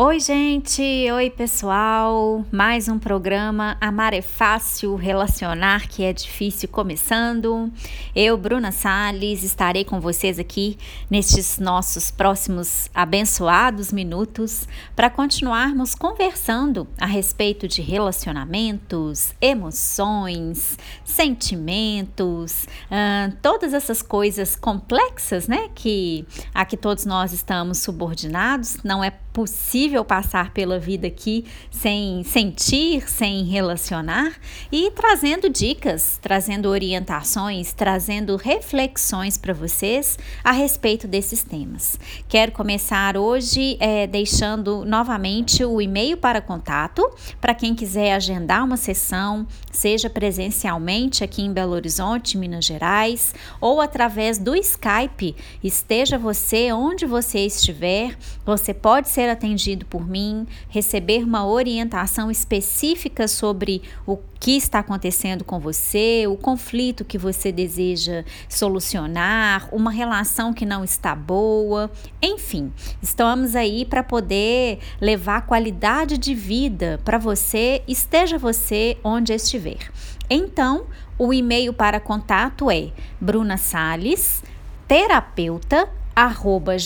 Oi, gente! Oi, pessoal! Mais um programa Amar é Fácil, Relacionar que é Difícil começando. Eu, Bruna Salles, estarei com vocês aqui nestes nossos próximos abençoados minutos para continuarmos conversando a respeito de relacionamentos, emoções, sentimentos, hum, todas essas coisas complexas, né? Que a que todos nós estamos subordinados. Não é possível passar pela vida aqui sem sentir, sem relacionar e trazendo dicas, trazendo orientações, trazendo reflexões para vocês a respeito desses temas. Quero começar hoje é, deixando novamente o e-mail para contato para quem quiser agendar uma sessão, seja presencialmente aqui em Belo Horizonte, Minas Gerais, ou através do Skype. Esteja você onde você estiver, você pode ser atendido por mim, receber uma orientação específica sobre o que está acontecendo com você, o conflito que você deseja solucionar, uma relação que não está boa, enfim, estamos aí para poder levar qualidade de vida para você, esteja você onde estiver. Então, o e-mail para contato é brunasales terapeuta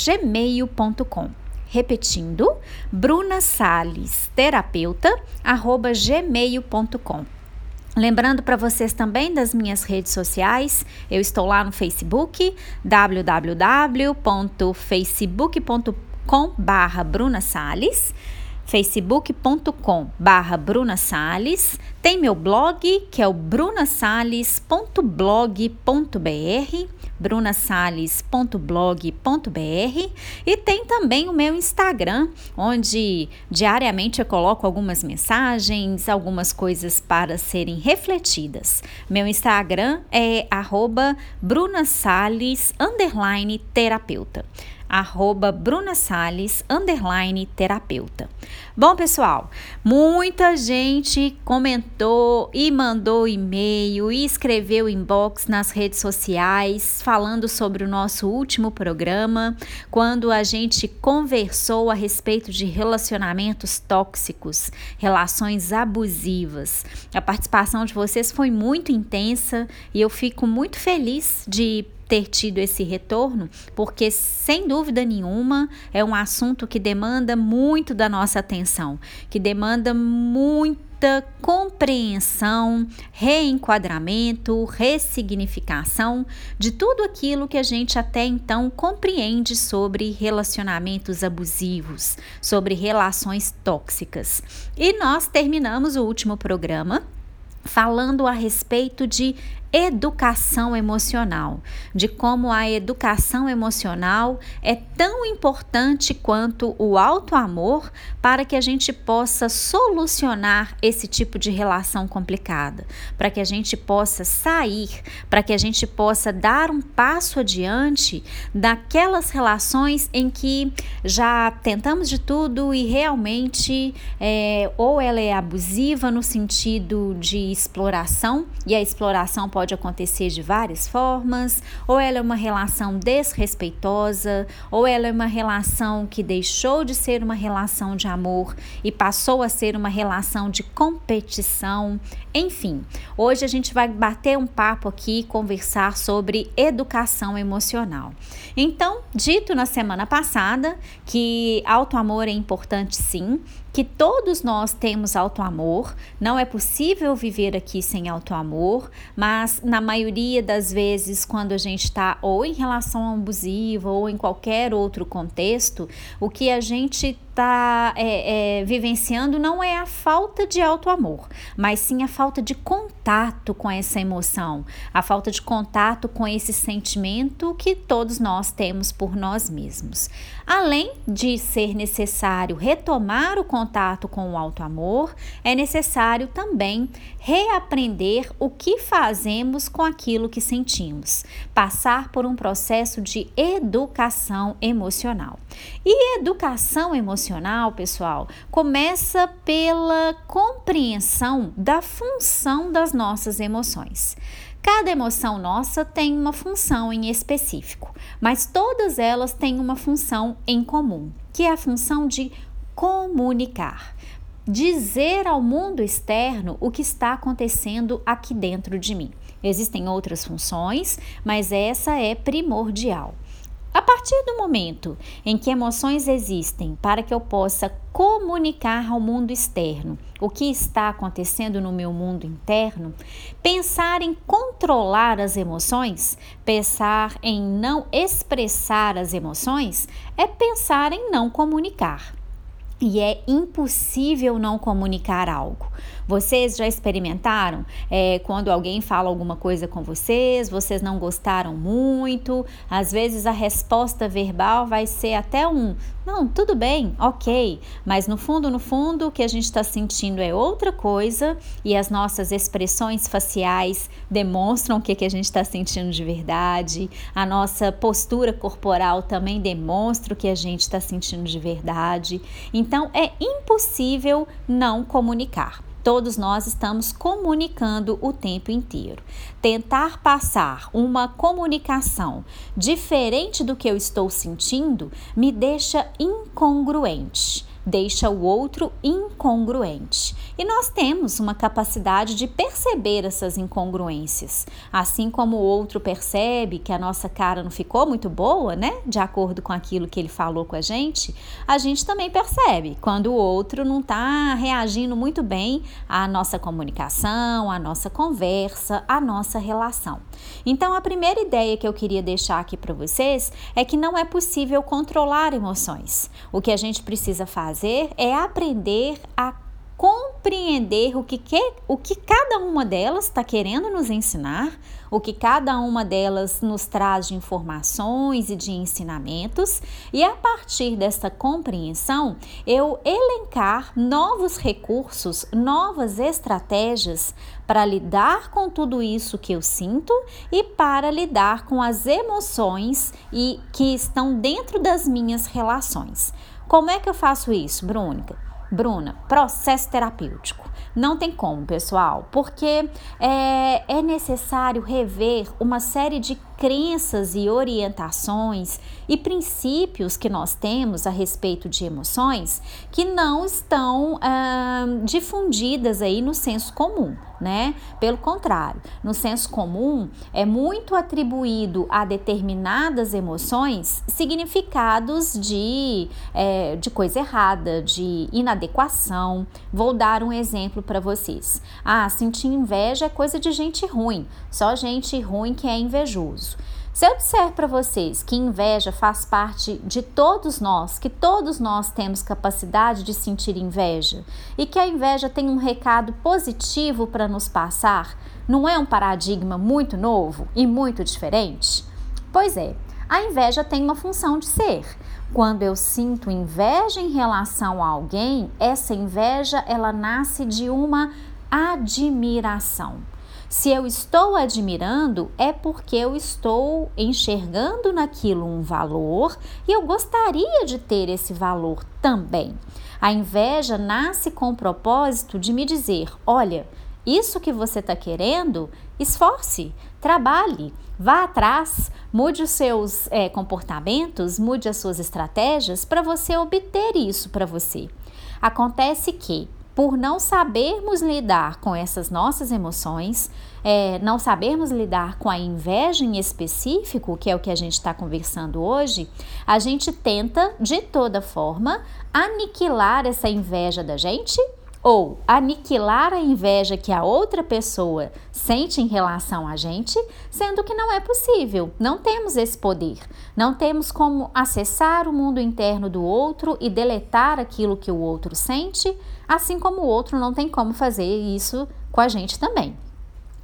gmail.com Repetindo, Bruna Sales, terapeuta, arroba gmail.com. Lembrando para vocês também das minhas redes sociais, eu estou lá no Facebook, www.facebook.com barra Bruna Salles facebook.com barra tem meu blog que é o brunasales.blog.br brunasales.blog.br e tem também o meu Instagram, onde diariamente eu coloco algumas mensagens, algumas coisas para serem refletidas. Meu Instagram é arroba brunasales, terapeuta arroba Bruna Salles, underline terapeuta. Bom, pessoal, muita gente comentou e mandou e-mail e escreveu inbox nas redes sociais falando sobre o nosso último programa, quando a gente conversou a respeito de relacionamentos tóxicos, relações abusivas. A participação de vocês foi muito intensa e eu fico muito feliz de ter tido esse retorno, porque sem dúvida nenhuma é um assunto que demanda muito da nossa atenção, que demanda muita compreensão, reenquadramento, ressignificação de tudo aquilo que a gente até então compreende sobre relacionamentos abusivos, sobre relações tóxicas. E nós terminamos o último programa falando a respeito de educação emocional, de como a educação emocional é tão importante quanto o alto amor para que a gente possa solucionar esse tipo de relação complicada, para que a gente possa sair, para que a gente possa dar um passo adiante daquelas relações em que já tentamos de tudo e realmente é, ou ela é abusiva no sentido de exploração e a exploração pode pode acontecer de várias formas, ou ela é uma relação desrespeitosa, ou ela é uma relação que deixou de ser uma relação de amor e passou a ser uma relação de competição. Enfim, hoje a gente vai bater um papo aqui, conversar sobre educação emocional. Então, dito na semana passada que auto-amor é importante sim, que todos nós temos auto-amor, não é possível viver aqui sem auto-amor, mas na maioria das vezes, quando a gente está ou em relação abusiva ou em qualquer outro contexto, o que a gente está é, é, vivenciando não é a falta de auto-amor, mas sim a falta de contato com essa emoção, a falta de contato com esse sentimento que todos nós temos por nós mesmos. Além de ser necessário retomar o contato com o auto-amor, é necessário também reaprender o que fazemos com aquilo que sentimos, passar por um processo de educação emocional. E educação emocional, pessoal, começa pela compreensão da função das nossas emoções. Cada emoção nossa tem uma função em específico, mas todas elas têm uma função em comum, que é a função de comunicar. Dizer ao mundo externo o que está acontecendo aqui dentro de mim. Existem outras funções, mas essa é primordial. A partir do momento em que emoções existem para que eu possa comunicar ao mundo externo o que está acontecendo no meu mundo interno, pensar em controlar as emoções, pensar em não expressar as emoções, é pensar em não comunicar e é impossível não comunicar algo. Vocês já experimentaram é, quando alguém fala alguma coisa com vocês, vocês não gostaram muito, às vezes a resposta verbal vai ser até um não, tudo bem, ok, mas no fundo, no fundo, o que a gente está sentindo é outra coisa e as nossas expressões faciais demonstram o que, que a gente está sentindo de verdade, a nossa postura corporal também demonstra o que a gente está sentindo de verdade. Então, é impossível não comunicar. Todos nós estamos comunicando o tempo inteiro. Tentar passar uma comunicação diferente do que eu estou sentindo me deixa incongruente deixa o outro incongruente. E nós temos uma capacidade de perceber essas incongruências. Assim como o outro percebe que a nossa cara não ficou muito boa, né? De acordo com aquilo que ele falou com a gente, a gente também percebe quando o outro não está reagindo muito bem à nossa comunicação, à nossa conversa, à nossa relação. Então, a primeira ideia que eu queria deixar aqui para vocês é que não é possível controlar emoções. O que a gente precisa fazer fazer é aprender a compreender o que, que, o que cada uma delas está querendo nos ensinar, o que cada uma delas nos traz de informações e de ensinamentos, e a partir dessa compreensão, eu elencar novos recursos, novas estratégias para lidar com tudo isso que eu sinto e para lidar com as emoções e que estão dentro das minhas relações. Como é que eu faço isso, Brúnica? Bruna, processo terapêutico. Não tem como, pessoal, porque é, é necessário rever uma série de crenças e orientações e princípios que nós temos a respeito de emoções que não estão ah, difundidas aí no senso comum, né? Pelo contrário, no senso comum é muito atribuído a determinadas emoções significados de, é, de coisa errada, de inadequação. Vou dar um exemplo para vocês. Ah, sentir inveja é coisa de gente ruim, só gente ruim que é invejoso. Se eu disser para vocês que inveja faz parte de todos nós, que todos nós temos capacidade de sentir inveja e que a inveja tem um recado positivo para nos passar, não é um paradigma muito novo e muito diferente? Pois é, a inveja tem uma função de ser. Quando eu sinto inveja em relação a alguém, essa inveja ela nasce de uma admiração. Se eu estou admirando, é porque eu estou enxergando naquilo um valor e eu gostaria de ter esse valor também. A inveja nasce com o propósito de me dizer: olha, isso que você está querendo, esforce, trabalhe, vá atrás, mude os seus é, comportamentos, mude as suas estratégias para você obter isso para você. Acontece que por não sabermos lidar com essas nossas emoções, é, não sabermos lidar com a inveja em específico, que é o que a gente está conversando hoje, a gente tenta, de toda forma, aniquilar essa inveja da gente ou aniquilar a inveja que a outra pessoa sente em relação a gente, sendo que não é possível. Não temos esse poder. Não temos como acessar o mundo interno do outro e deletar aquilo que o outro sente, assim como o outro não tem como fazer isso com a gente também.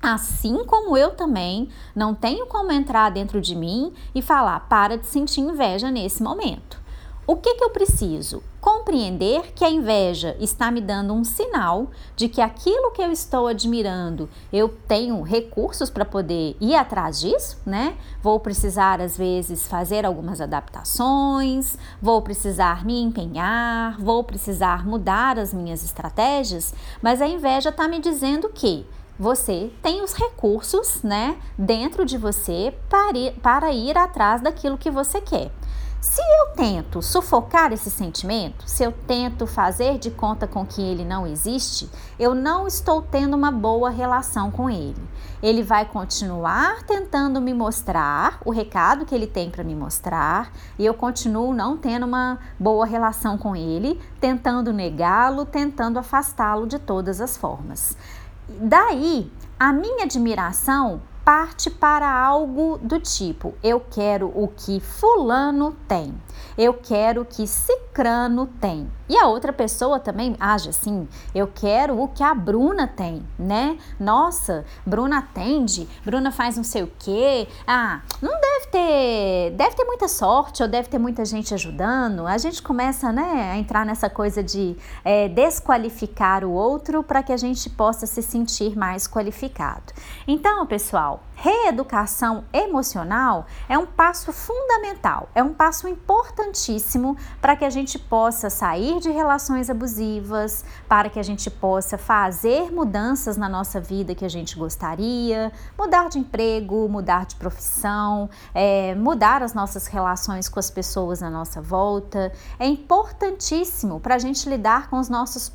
Assim como eu também não tenho como entrar dentro de mim e falar para de sentir inveja nesse momento. O que, que eu preciso? Compreender que a inveja está me dando um sinal de que aquilo que eu estou admirando, eu tenho recursos para poder ir atrás disso, né? Vou precisar, às vezes, fazer algumas adaptações, vou precisar me empenhar, vou precisar mudar as minhas estratégias, mas a inveja está me dizendo que você tem os recursos, né, dentro de você para ir, para ir atrás daquilo que você quer. Se eu tento sufocar esse sentimento, se eu tento fazer de conta com que ele não existe, eu não estou tendo uma boa relação com ele. Ele vai continuar tentando me mostrar o recado que ele tem para me mostrar e eu continuo não tendo uma boa relação com ele, tentando negá-lo, tentando afastá-lo de todas as formas. Daí, a minha admiração parte para algo do tipo: eu quero o que Fulano tem, eu quero o que Cicrano tem. E a outra pessoa também age assim: eu quero o que a Bruna tem, né? Nossa, Bruna atende, Bruna faz não sei o quê. Ah, não deve ter, deve ter muita sorte ou deve ter muita gente ajudando. A gente começa, né, a entrar nessa coisa de é, desqualificar o outro para que a gente possa se sentir mais qualificado. Então, pessoal, reeducação emocional é um passo fundamental, é um passo importantíssimo para que a gente possa sair de relações abusivas, para que a gente possa fazer mudanças na nossa vida que a gente gostaria, mudar de emprego, mudar de profissão, é, mudar as nossas relações com as pessoas à nossa volta. É importantíssimo para a gente lidar com os nossos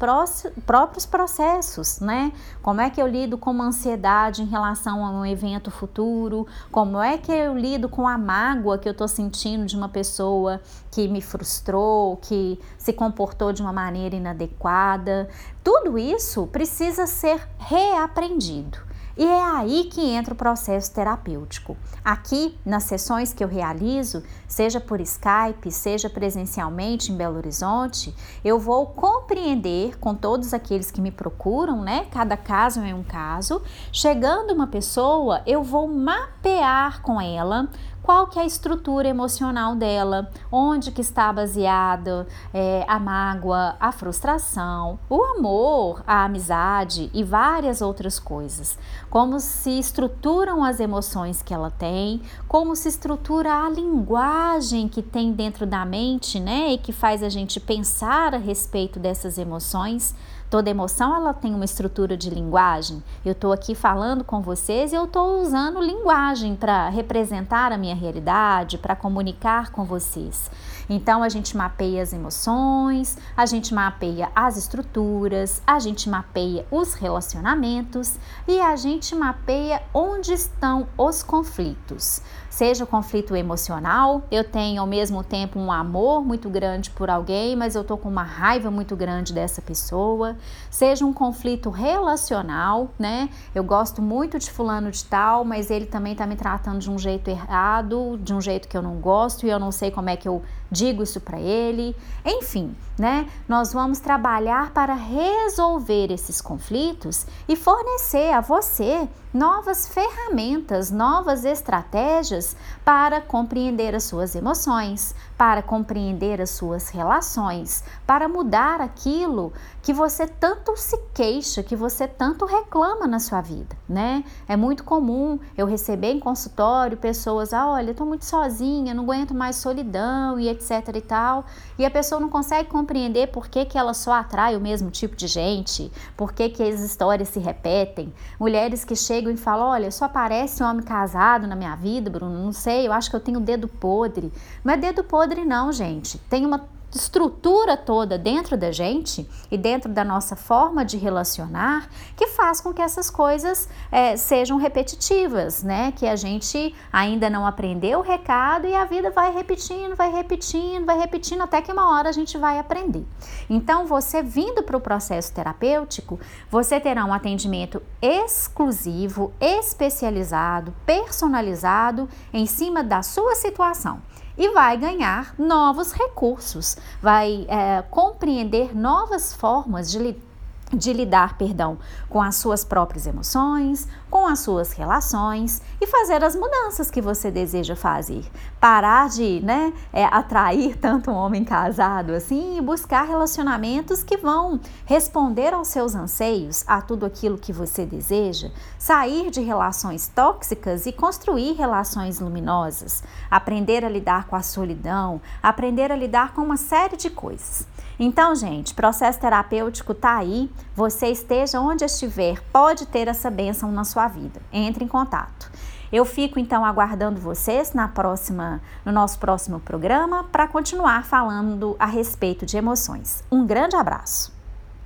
próprios processos, né? Como é que eu lido com uma ansiedade em relação a um evento evento futuro, como é que eu lido com a mágoa que eu estou sentindo de uma pessoa que me frustrou, que se comportou de uma maneira inadequada. Tudo isso precisa ser reaprendido. E é aí que entra o processo terapêutico. Aqui, nas sessões que eu realizo, seja por Skype, seja presencialmente em Belo Horizonte, eu vou compreender com todos aqueles que me procuram, né? Cada caso é um caso. Chegando uma pessoa, eu vou mapear com ela qual que é a estrutura emocional dela, onde que está baseada é, a mágoa, a frustração, o amor, a amizade e várias outras coisas. Como se estruturam as emoções que ela tem, como se estrutura a linguagem que tem dentro da mente, né, e que faz a gente pensar a respeito dessas emoções. Toda emoção ela tem uma estrutura de linguagem. Eu estou aqui falando com vocês e eu estou usando linguagem para representar a minha realidade, para comunicar com vocês. Então a gente mapeia as emoções, a gente mapeia as estruturas, a gente mapeia os relacionamentos e a gente mapeia onde estão os conflitos. Seja o conflito emocional, eu tenho ao mesmo tempo um amor muito grande por alguém, mas eu tô com uma raiva muito grande dessa pessoa. Seja um conflito relacional, né? Eu gosto muito de fulano de tal, mas ele também tá me tratando de um jeito errado, de um jeito que eu não gosto e eu não sei como é que eu digo isso para ele. Enfim, né? Nós vamos trabalhar para resolver esses conflitos e fornecer a você novas ferramentas, novas estratégias para compreender as suas emoções, para compreender as suas relações, para mudar aquilo que você tanto se queixa, que você tanto reclama na sua vida, né? É muito comum eu receber em consultório pessoas, ah, olha, eu tô muito sozinha, não aguento mais solidão e etc e tal, e a pessoa não consegue compreender por que, que ela só atrai o mesmo tipo de gente, por que, que as histórias se repetem. Mulheres que chegam e falam, olha, só aparece um homem casado na minha vida, Bruno, não sei, eu acho que eu tenho dedo podre. Não é dedo podre não, gente. Tem uma estrutura toda dentro da gente e dentro da nossa forma de relacionar que faz com que essas coisas é, sejam repetitivas, né? Que a gente ainda não aprendeu o recado e a vida vai repetindo, vai repetindo, vai repetindo até que uma hora a gente vai aprender. Então, você vindo para o processo terapêutico, você terá um atendimento exclusivo, especializado, personalizado em cima da sua situação e vai ganhar novos recursos, vai é, compreender novas formas de lidar de lidar, perdão, com as suas próprias emoções, com as suas relações e fazer as mudanças que você deseja fazer. Parar de, né, é, atrair tanto um homem casado assim e buscar relacionamentos que vão responder aos seus anseios, a tudo aquilo que você deseja, sair de relações tóxicas e construir relações luminosas, aprender a lidar com a solidão, aprender a lidar com uma série de coisas. Então, gente, processo terapêutico tá aí. Você esteja onde estiver, pode ter essa bênção na sua vida. Entre em contato. Eu fico então aguardando vocês na próxima, no nosso próximo programa para continuar falando a respeito de emoções. Um grande abraço.